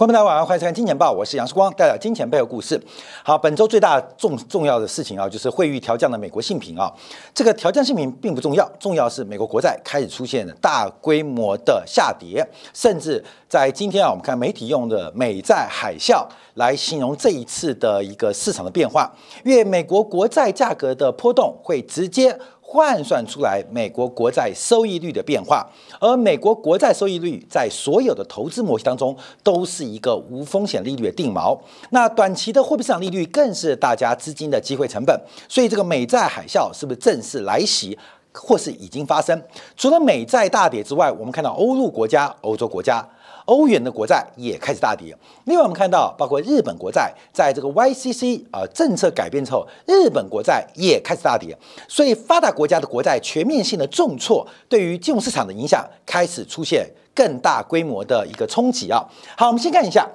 观众朋友晚上欢迎收看《金钱报》，我是杨世光，带来金钱背后故事。好，本周最大重重要的事情啊，就是汇率调降的美国信评啊。这个调降信评并不重要，重要是美国国债开始出现了大规模的下跌，甚至在今天啊，我们看媒体用的“美债海啸”来形容这一次的一个市场的变化，因为美国国债价格的波动会直接。换算出来美国国债收益率的变化，而美国国债收益率在所有的投资模型当中都是一个无风险利率的定锚。那短期的货币市场利率更是大家资金的机会成本。所以这个美债海啸是不是正式来袭，或是已经发生？除了美债大跌之外，我们看到欧陆国家、欧洲国家。欧元的国债也开始大跌。另外，我们看到，包括日本国债在这个 YCC 啊政策改变之后，日本国债也开始大跌。所以，发达国家的国债全面性的重挫，对于金融市场的影响开始出现更大规模的一个冲击啊。好，我们先看一下，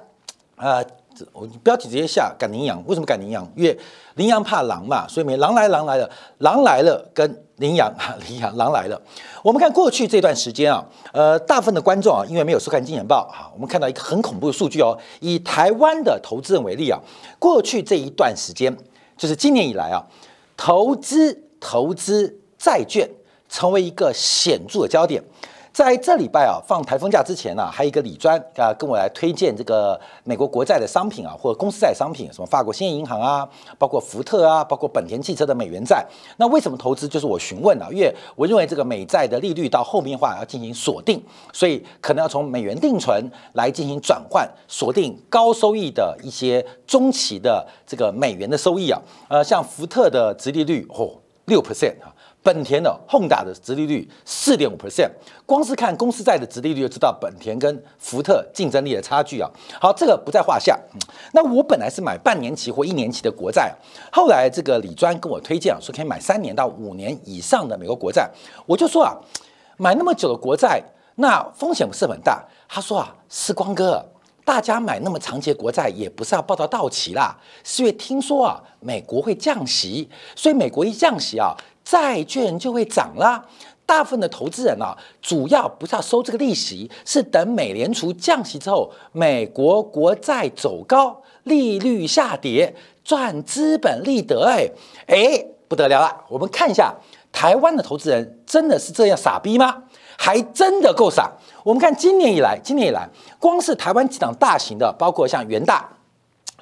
呃。我标题直接下赶羚羊，为什么赶羚羊？因为羚羊怕狼嘛，所以没狼来狼来了，狼来了跟羚羊哈羚羊狼来了。我们看过去这段时间啊，呃，大部分的观众啊，因为没有收看《金钱报》哈，我们看到一个很恐怖的数据哦。以台湾的投资人为例啊，过去这一段时间，就是今年以来啊，投资投资债券成为一个显著的焦点。在这礼拜啊，放台风假之前呢，还有一个李专啊，跟我来推荐这个美国国债的商品啊，或者公司债商品，什么法国兴业银行啊，包括福特啊，包括本田汽车的美元债。那为什么投资？就是我询问啊，因为我认为这个美债的利率到后面的话要进行锁定，所以可能要从美元定存来进行转换，锁定高收益的一些中期的这个美元的收益啊。呃，像福特的直利率哦，六 percent 啊。本田的宏达的殖利率四点五 percent，光是看公司债的殖利率就知道本田跟福特竞争力的差距啊。好，这个不在话下。那我本来是买半年期或一年期的国债，后来这个李专跟我推荐啊，说可以买三年到五年以上的美国国债，我就说啊，买那么久的国债，那风险不是很大。他说啊，时光哥，大家买那么长期国债也不是要报到到期啦，是因为听说啊，美国会降息，所以美国一降息啊。债券就会涨啦。大部分的投资人啊，主要不是要收这个利息，是等美联储降息之后，美国国债走高，利率下跌，赚资本利得。哎哎，不得了了！我们看一下台湾的投资人真的是这样傻逼吗？还真的够傻。我们看今年以来，今年以来，光是台湾几档大型的，包括像元大。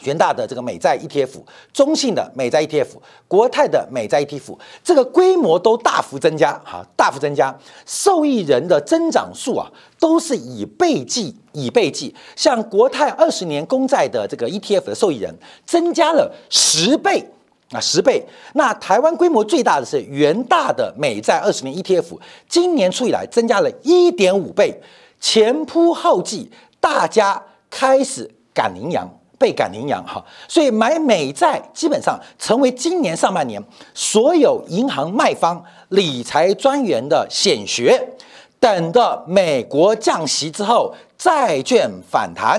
元大的这个美债 ETF，中信的美债 ETF，国泰的美债 ETF，这个规模都大幅增加，哈，大幅增加，受益人的增长数啊，都是以倍计，以倍计。像国泰二十年公债的这个 ETF 的受益人增加了十倍啊，十倍。那台湾规模最大的是元大的美债二十年 ETF，今年初以来增加了一点五倍，前仆后继，大家开始赶羚羊。倍感羚羊哈，所以买美债基本上成为今年上半年所有银行卖方理财专员的显学。等到美国降息之后，债券反弹，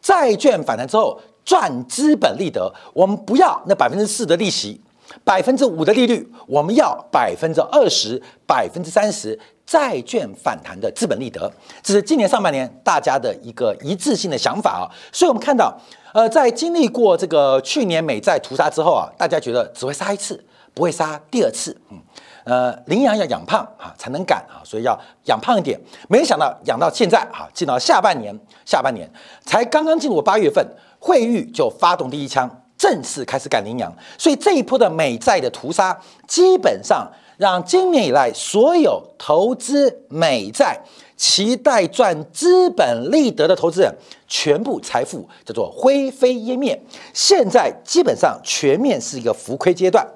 债券反弹之后赚资本利得，我们不要那百分之四的利息，百分之五的利率，我们要百分之二十、百分之三十债券反弹的资本利得，这是今年上半年大家的一个一致性的想法啊。所以我们看到。呃，在经历过这个去年美债屠杀之后啊，大家觉得只会杀一次，不会杀第二次。嗯，呃，羚羊要养胖啊才能赶啊，所以要养胖一点。没想到养到现在啊，进到下半年，下半年才刚刚进入八月份，惠誉就发动第一枪，正式开始赶羚羊。所以这一波的美债的屠杀，基本上让今年以来所有投资美债。期待赚资本利得的投资人，全部财富叫做灰飞烟灭。现在基本上全面是一个浮亏阶段，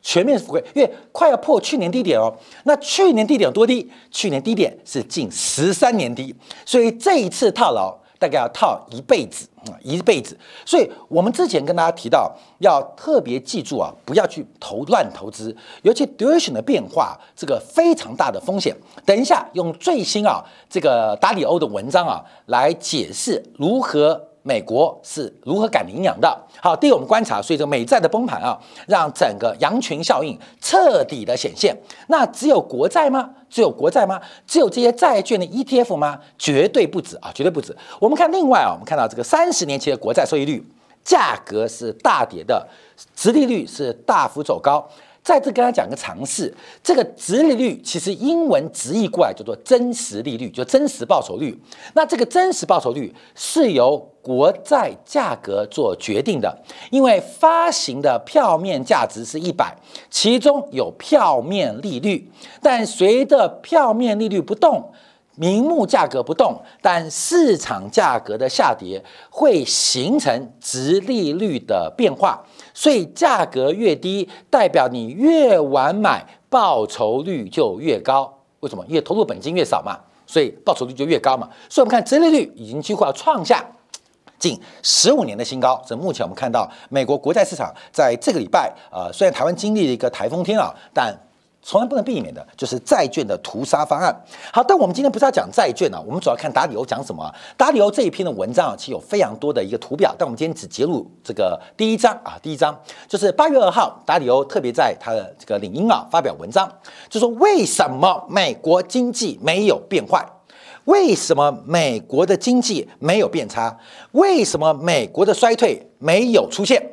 全面浮亏，因为快要破去年低点哦。那去年低点有多低？去年低点是近十三年低，所以这一次套牢。大概要套一辈子啊，一辈子。所以我们之前跟大家提到，要特别记住啊，不要去投乱投资，尤其 duration 的变化，这个非常大的风险。等一下用最新啊这个达里欧的文章啊来解释如何美国是如何赶羚羊的。好，第一，我们观察，所以这个美债的崩盘啊，让整个羊群效应彻底的显现。那只有国债吗？只有国债吗？只有这些债券的 ETF 吗？绝对不止啊，绝对不止。我们看另外啊，我们看到这个三十年期的国债收益率价格是大跌的，殖利率是大幅走高。再次跟他讲个常识，这个值利率其实英文直译过来叫做真实利率，就真实报酬率。那这个真实报酬率是由国债价格做决定的，因为发行的票面价值是一百，其中有票面利率，但随着票面利率不动。名目价格不动，但市场价格的下跌会形成值利率的变化，所以价格越低，代表你越晚买，报酬率就越高。为什么？因为投入本金越少嘛，所以报酬率就越高嘛。所以我们看值利率已经几乎要创下近十五年的新高。这目前我们看到美国国债市场在这个礼拜，呃，虽然台湾经历了一个台风天啊，但从来不能避免的就是债券的屠杀方案。好，但我们今天不是要讲债券啊，我们主要看达里欧讲什么。达里欧这一篇的文章啊，其实有非常多的一个图表，但我们今天只截录这个第一章啊。第一章就是八月二号，达里欧特别在他的这个领英啊发表文章，就说为什么美国经济没有变坏？为什么美国的经济没有变差？为什么美国的衰退没有出现？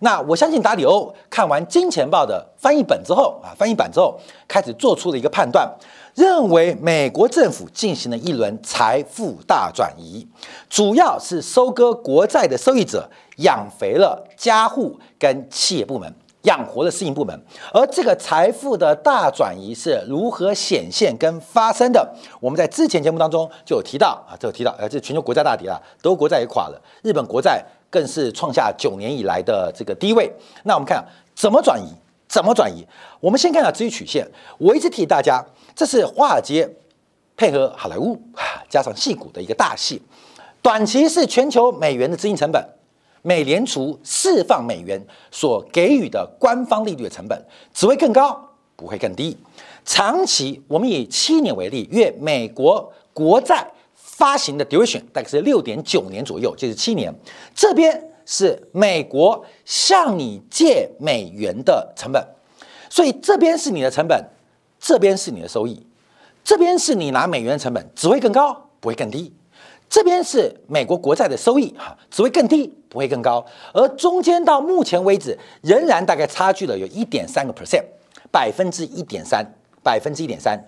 那我相信达里欧看完《金钱报》的翻译本之后啊，翻译版之后开始做出了一个判断，认为美国政府进行了一轮财富大转移，主要是收割国债的受益者，养肥了家户跟企业部门，养活了私营部门。而这个财富的大转移是如何显现跟发生的？我们在之前节目当中就有提到啊，就有提到，呃，这全球国债大跌了，德国国债也垮了，日本国债。更是创下九年以来的这个低位。那我们看怎么转移？怎么转移？我们先看下资金曲线。我一直提大家，这是华尔街配合好莱坞加上戏骨的一个大戏。短期是全球美元的资金成本，美联储释放美元所给予的官方利率的成本只会更高，不会更低。长期，我们以七年为例，月美国国债。发行的 duration 大概是六点九年左右，就是七年。这边是美国向你借美元的成本，所以这边是你的成本，这边是你的收益。这边是你拿美元的成本，只会更高，不会更低。这边是美国国债的收益，哈，只会更低，不会更高。而中间到目前为止，仍然大概差距了有一点三个 percent，百分之一点三，百分之一点三。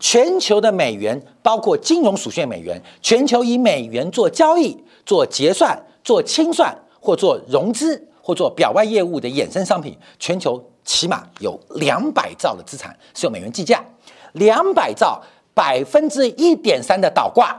全球的美元，包括金融属性美元，全球以美元做交易、做结算、做清算或做融资或做表外业务的衍生商品，全球起码有两百兆的资产是用美元计价，两百兆百分之一点三的倒挂，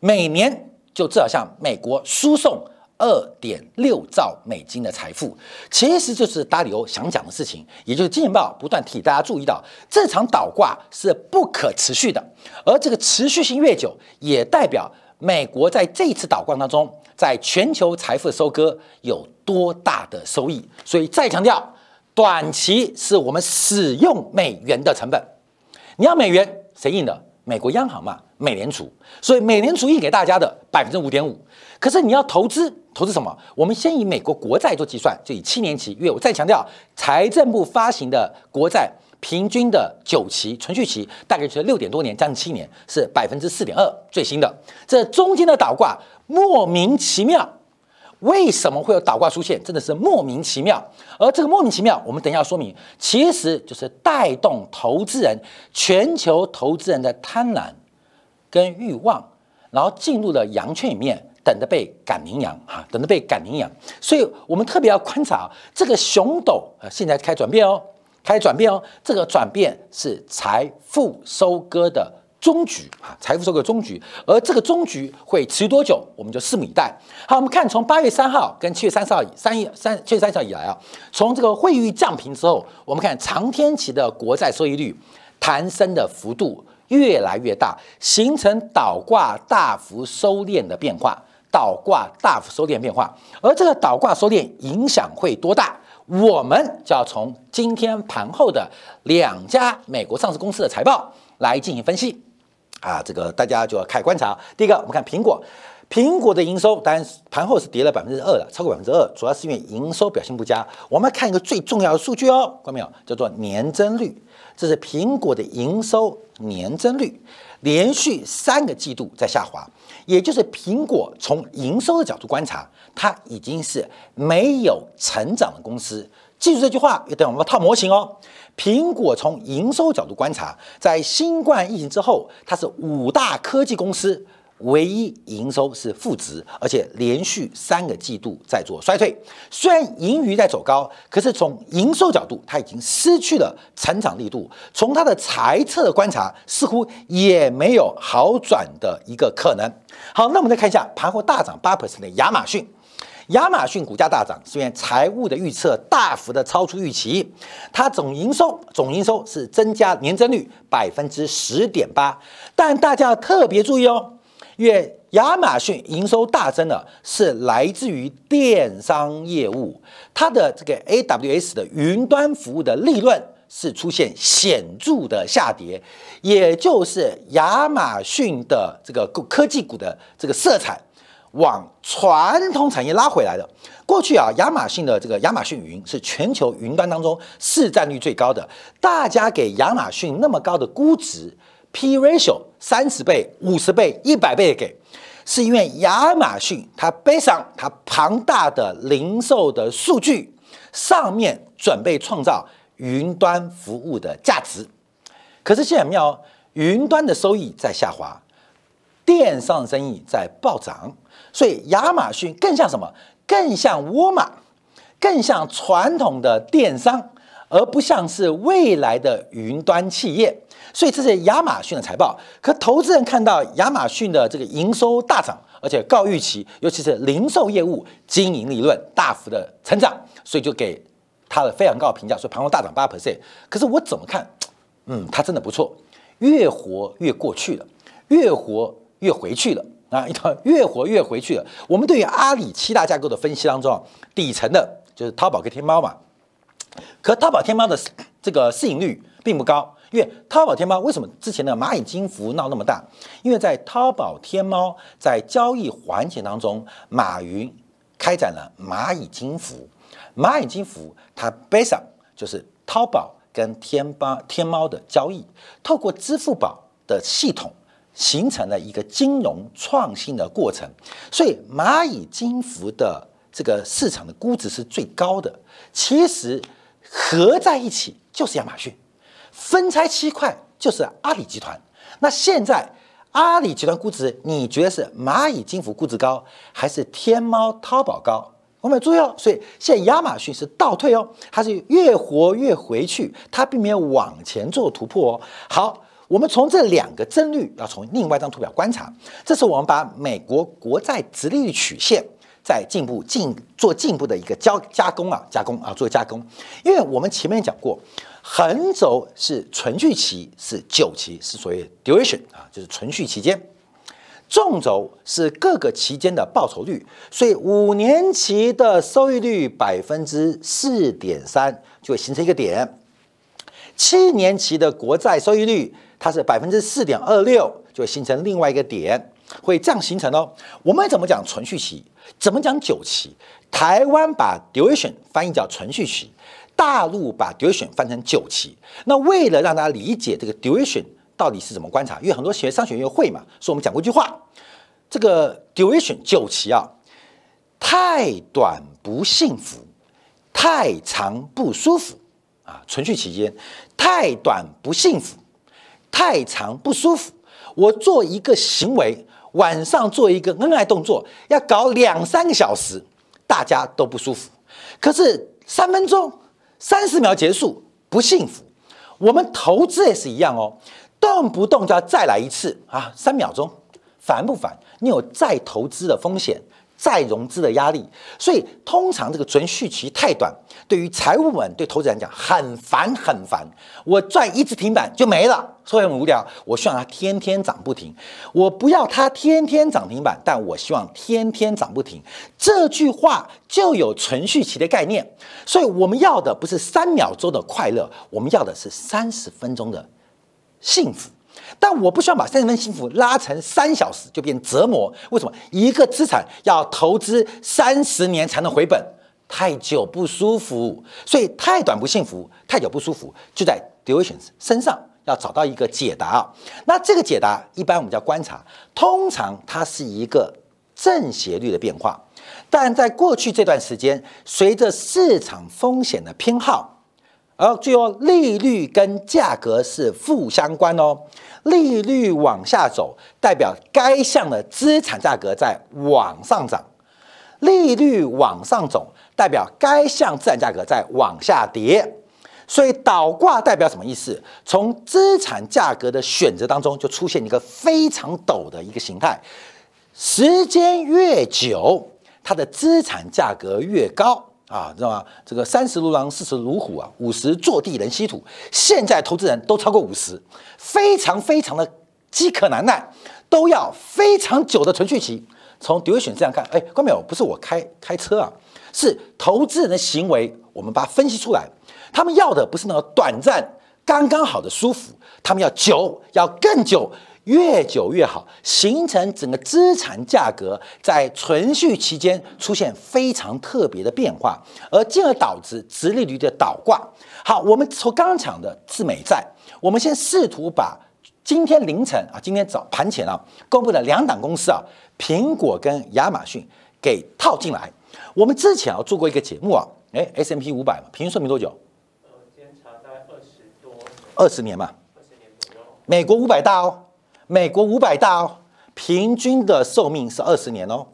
每年就至少向美国输送。二点六兆美金的财富，其实就是达里欧想讲的事情，也就是《金钱报》不断替大家注意到，这场倒挂是不可持续的，而这个持续性越久，也代表美国在这一次倒挂当中，在全球财富收割有多大的收益。所以再强调，短期是我们使用美元的成本。你要美元，谁印的？美国央行嘛，美联储。所以美联储印给大家的百分之五点五，可是你要投资。投资什么？我们先以美国国债做计算，就以七年期。因为我再强调，财政部发行的国债平均的久期存续期大概是六点多年，将近七年，是百分之四点二。最新的这中间的倒挂莫名其妙，为什么会有倒挂出现？真的是莫名其妙。而这个莫名其妙，我们等一下说明，其实就是带动投资人、全球投资人的贪婪跟欲望，然后进入了羊圈里面。等着被赶羚羊哈，等着被赶羚羊，所以我们特别要观察这个熊斗啊，现在开转变哦，开始转变哦，这个转变是财富收割的终局啊，财富收割终局，而这个终局会持续多久，我们就拭目以待。好，我们看从八月三号跟七月三十号三月三七月三十号以来啊，从这个汇率降平之后，我们看长天期的国债收益率弹升的幅度越来越大，形成倒挂大幅收敛的变化。倒挂大幅收敛变化，而这个倒挂收敛影响会多大？我们就要从今天盘后的两家美国上市公司的财报来进行分析。啊，这个大家就要开观察。第一个，我们看苹果，苹果的营收当然盘后是跌了百分之二了，超过百分之二，主要是因为营收表现不佳。我们来看一个最重要的数据哦，看到没有？叫做年增率，这是苹果的营收年增率，连续三个季度在下滑，也就是苹果从营收的角度观察，它已经是没有成长的公司。记住这句话，也等我们套模型哦。苹果从营收角度观察，在新冠疫情之后，它是五大科技公司。唯一营收是负值，而且连续三个季度在做衰退。虽然盈余在走高，可是从营收角度，它已经失去了成长力度。从它的财测的观察，似乎也没有好转的一个可能。好，那我们再看一下盘后大涨八 percent 的亚马逊。亚马逊股价大涨，是因为财务的预测大幅的超出预期。它总营收总营收是增加年增率百分之十点八，但大家要特别注意哦。因为亚马逊营收大增呢，是来自于电商业务，它的这个 AWS 的云端服务的利润是出现显著的下跌，也就是亚马逊的这个科技股的这个色彩往传统产业拉回来的。过去啊，亚马逊的这个亚马逊云是全球云端当中市占率最高的，大家给亚马逊那么高的估值。P ratio 三十倍、五十倍、一百倍的给，是因为亚马逊它背上它庞大的零售的数据，上面准备创造云端服务的价值。可是现在妙，云端的收益在下滑，电商生意在暴涨，所以亚马逊更像什么？更像沃尔玛，更像传统的电商，而不像是未来的云端企业。所以这是亚马逊的财报，可投资人看到亚马逊的这个营收大涨，而且高预期，尤其是零售业务经营利润大幅的成长，所以就给它的非常高的评价，说盘后大涨八 percent。可是我怎么看？嗯，它真的不错，越活越过去了，越活越回去了啊！越活越回去了。我们对于阿里七大架构的分析当中，底层的就是淘宝跟天猫嘛，可淘宝天猫的这个市盈率并不高。因为淘宝天猫为什么之前的蚂蚁金服闹那么大？因为在淘宝天猫在交易环节当中，马云开展了蚂蚁金服。蚂蚁金服它背上就是淘宝跟天猫天猫的交易，透过支付宝的系统形成了一个金融创新的过程。所以蚂蚁金服的这个市场的估值是最高的。其实合在一起就是亚马逊。分拆七块就是阿里集团。那现在阿里集团估值，你觉得是蚂蚁金服估值高，还是天猫淘宝高？我们要注意哦。所以现在亚马逊是倒退哦，它是越活越回去，它并没有往前做突破哦。好，我们从这两个增率，要从另外一张图表观察。这是我们把美国国债直利率曲线在进步进做进步的一个加加工啊，加工啊，做加工。因为我们前面讲过。横轴是存续期，是久期，是所谓 duration 啊，就是存续期间。纵轴是各个期间的报酬率，所以五年期的收益率百分之四点三就会形成一个点。七年期的国债收益率它是百分之四点二六，就会形成另外一个点，会这样形成哦。我们怎么讲存续期？怎么讲久期？台湾把 duration 翻译叫存续期。大陆把 duration 翻成九期，那为了让大家理解这个 duration 到底是怎么观察，因为很多学商学院会嘛，所以我们讲过一句话，这个 duration 九期啊，太短不幸福，太长不舒服啊，存续期间太短不幸福，太长不舒服。我做一个行为，晚上做一个恩爱动作，要搞两三个小时，大家都不舒服，可是三分钟。三十秒结束不幸福，我们投资也是一样哦，动不动就要再来一次啊！三秒钟，烦不烦？你有再投资的风险。再融资的压力，所以通常这个存续期太短，对于财务们、对投资人讲很烦很烦。我赚一次停板就没了，所以很无聊。我希望它天天涨不停，我不要它天天涨停板，但我希望天天涨不停。这句话就有存续期的概念，所以我们要的不是三秒钟的快乐，我们要的是三十分钟的幸福。但我不希望把三十分幸福拉成三小时就变折磨。为什么？一个资产要投资三十年才能回本，太久不舒服。所以太短不幸福，太久不舒服，就在 duration 身上要找到一个解答。那这个解答一般我们叫观察，通常它是一个正斜率的变化。但在过去这段时间，随着市场风险的偏好。而最后，利率跟价格是负相关哦。利率往下走，代表该项的资产价格在往上涨；利率往上走，代表该项资产价格在往下跌。所以倒挂代表什么意思？从资产价格的选择当中，就出现一个非常陡的一个形态。时间越久，它的资产价格越高。啊，知道吗？这个三十如狼，四十如虎啊，五十坐地能吸土。现在投资人都超过五十，非常非常的饥渴难耐，都要非常久的存续期。从 duration 这样看，哎，关淼不是我开开车啊，是投资人的行为，我们把它分析出来。他们要的不是那个短暂、刚刚好的舒服，他们要久，要更久。越久越好，形成整个资产价格在存续期间出现非常特别的变化，而进而导致直利率的倒挂。好，我们从刚刚讲的自美债，我们先试图把今天凌晨啊，今天早盘前啊公布的两档公司啊，苹果跟亚马逊给套进来。我们之前啊做过一个节目啊，哎，S M P 五百嘛，平均寿命多久？呃，监察在二十多，二十年嘛，二十年左右。美国五百大哦。美国五百大哦，平均的寿命是二十年哦。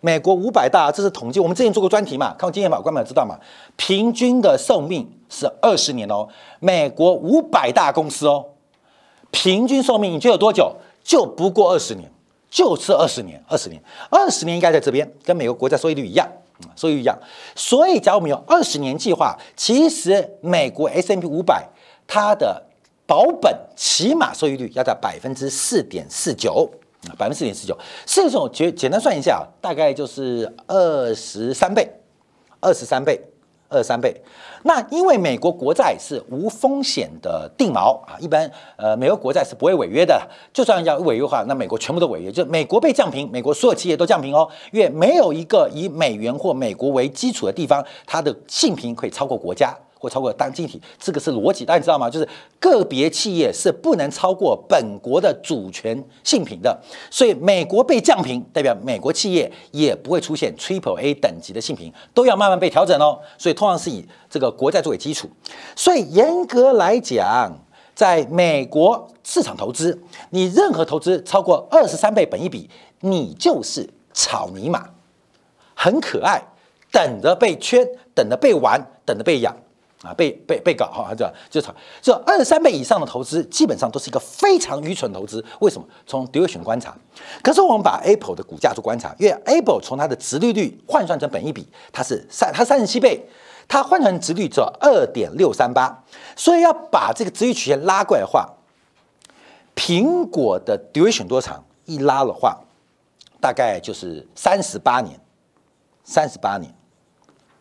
美国五百大，这是统计，我们之前做过专题嘛，看过经验法官们知道嘛，平均的寿命是二十年哦。美国五百大公司哦，平均寿命你觉得有多久？就不过二十年，就是二十年，二十年，二十年应该在这边，跟美国国债收益率一样，收益率一样。所以，假如我们有二十年计划，其实美国 S M P 五百它的。保本起码收益率要在百分之四点四九。啊，百分之四点四九，这种简简单算一下，大概就是二十三倍，二十三倍，二十三倍。那因为美国国债是无风险的定锚啊，一般呃美国国债是不会违约的，就算要违约的话，那美国全部都违约，就美国被降平，美国所有企业都降平哦，因为没有一个以美元或美国为基础的地方，它的信平可以超过国家。或超过当经济体，这个是逻辑，大家知道吗？就是个别企业是不能超过本国的主权性评的，所以美国被降评，代表美国企业也不会出现 Triple A 等级的性评，都要慢慢被调整哦。所以通常是以这个国债作为基础。所以严格来讲，在美国市场投资，你任何投资超过二十三倍本一比，你就是草泥马，很可爱，等着被圈，等着被玩，等着被养。啊，被被被搞哈，这就炒，就二十三倍以上的投资，基本上都是一个非常愚蠢的投资。为什么？从 duration 观察，可是我们把 Apple 的股价做观察，因为 Apple 从它的值利率换算成本一比，它是三，它三十七倍，它换成值率只有二点六三八，所以要把这个值率曲线拉过来的话，苹果的 duration 多长？一拉的话，大概就是三十八年，三十八年。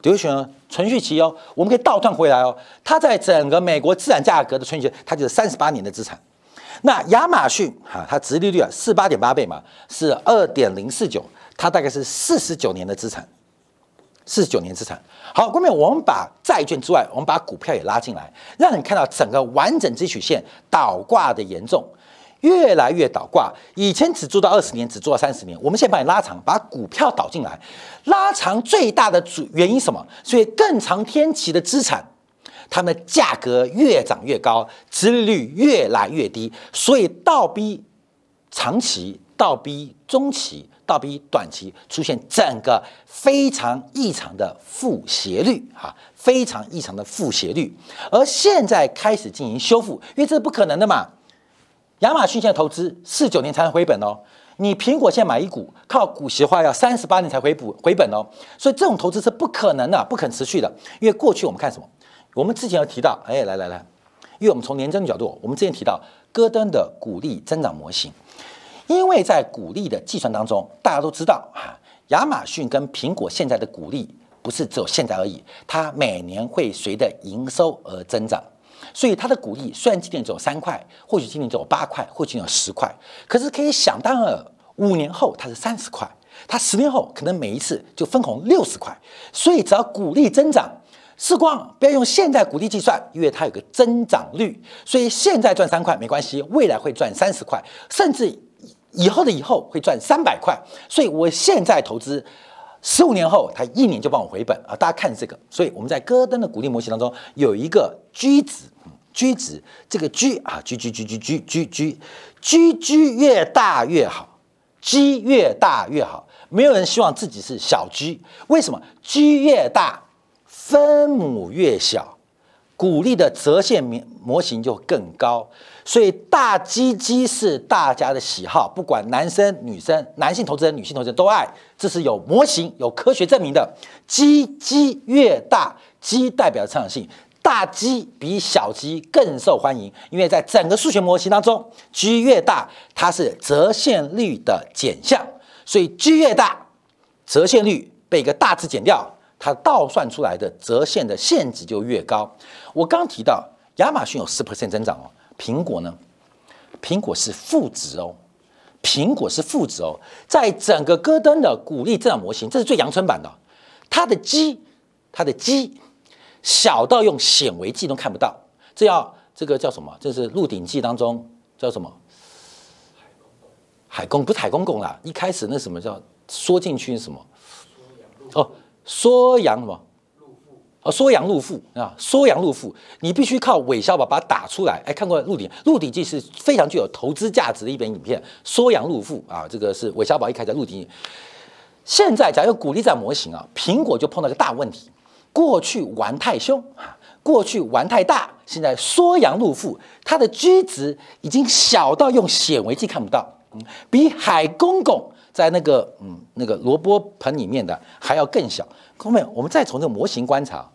留选存续期哦，我们可以倒转回来哦。它在整个美国资产价格的存续期，它就是三十八年的资产。那亚马逊哈，它殖利率啊四八点八倍嘛，是二点零四九，它大概是四十九年的资产，四十九年资产。好，后面我们把债券之外，我们把股票也拉进来，让你看到整个完整支曲线倒挂的严重。越来越倒挂，以前只做到二十年，只做到三十年。我们现在把你拉长，把股票导进来，拉长最大的主原因什么？所以更长天期的资产，它们的价格越涨越高，殖利率越来越低，所以倒逼长期、倒逼中期、倒逼短期出现整个非常异常的负斜率啊，非常异常的负斜率。而现在开始进行修复，因为这是不可能的嘛。亚马逊现在投资四九年才能回本哦，你苹果现在买一股靠股息的话要三十八年才回补回本哦，所以这种投资是不可能的，不可持续的。因为过去我们看什么？我们之前有提到，哎，来来来，因为我们从年增的角度，我们之前提到戈登的股利增长模型，因为在股利的计算当中，大家都知道啊，亚马逊跟苹果现在的股利不是只有现在而已，它每年会随着营收而增长。所以它的股利虽然今年只有三块，或许今年只有八块，或许有十块，可是可以想当然，五年后它是三十块，它十年后可能每一次就分红六十块。所以只要股利增长，时光不要用现在股利计算，因为它有个增长率，所以现在赚三块没关系，未来会赚三十块，甚至以后的以后会赚三百块。所以我现在投资。十五年后，他一年就帮我回本啊！大家看这个，所以我们在戈登的鼓励模型当中有一个居值居值这个居啊居居居居居居居居越大越好居越大越好。没有人希望自己是小居为什么居越大，分母越小，股利的折现模模型就更高。所以大基基是大家的喜好，不管男生女生，男性投资人、女性投资人都爱，这是有模型、有科学证明的。基基越大，基代表成长性，大基比小基更受欢迎，因为在整个数学模型当中，基越大，它是折现率的减项，所以基越大，折现率被一个大字减掉，它倒算出来的折现的现值就越高。我刚提到亚马逊有十 percent 增长哦。苹果呢？苹果是负值哦，苹果是负值哦，在整个戈登的鼓励增长模型，这是最阳春版的，它的基，它的基小到用显微镜都看不到，这要这个叫什么？这是《鹿鼎记》当中叫什么？海公不是海公公啦，一开始那什么叫缩进去什么？哦，缩阳什么？啊缩阳入腹啊，缩阳入腹，你必须靠韦小宝把它打出来。哎，看过《鹿鼎鹿鼎记》是非常具有投资价值的一本影片。缩阳入腹啊，这个是韦小宝一开始《鹿鼎记》。现在假如鼓励战模型啊，苹果就碰到个大问题。过去玩太凶啊，过去玩太大，现在缩阳入腹，它的居值已经小到用显微镜看不到，嗯，比海公公在那个嗯那个萝卜盆里面的还要更小。后面我们再从这个模型观察。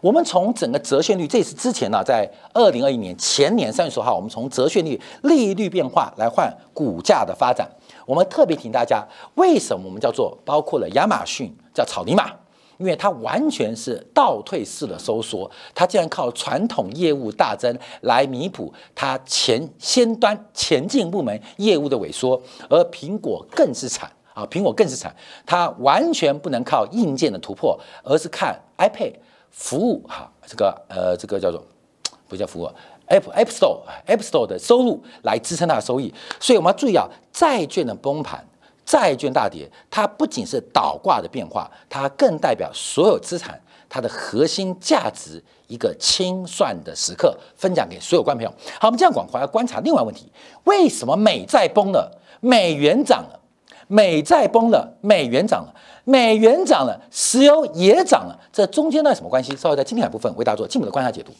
我们从整个折现率，这是之前呢，在二零二一年前年三月十号，我们从折现率、利率变化来换股价的发展。我们特别提大家，为什么我们叫做包括了亚马逊叫草泥马？因为它完全是倒退式的收缩，它竟然靠传统业务大增来弥补它前先端前进部门业务的萎缩，而苹果更是惨啊！苹果更是惨，它完全不能靠硬件的突破，而是看 iPad。服务哈，这个呃，这个叫做不叫服务，App App Store App Store 的收入来支撑它的收益，所以我们要注意啊，债券的崩盘、债券大跌，它不仅是倒挂的变化，它更代表所有资产它的核心价值一个清算的时刻，分享给所有观众朋友。好，我们这样广回来观察另外问题：为什么美债崩了，美元涨了？美债崩了，美元涨了。美元涨了，石油也涨了，这中间呢什么关系？稍微在今天的部分为大家做进一步的观察解读。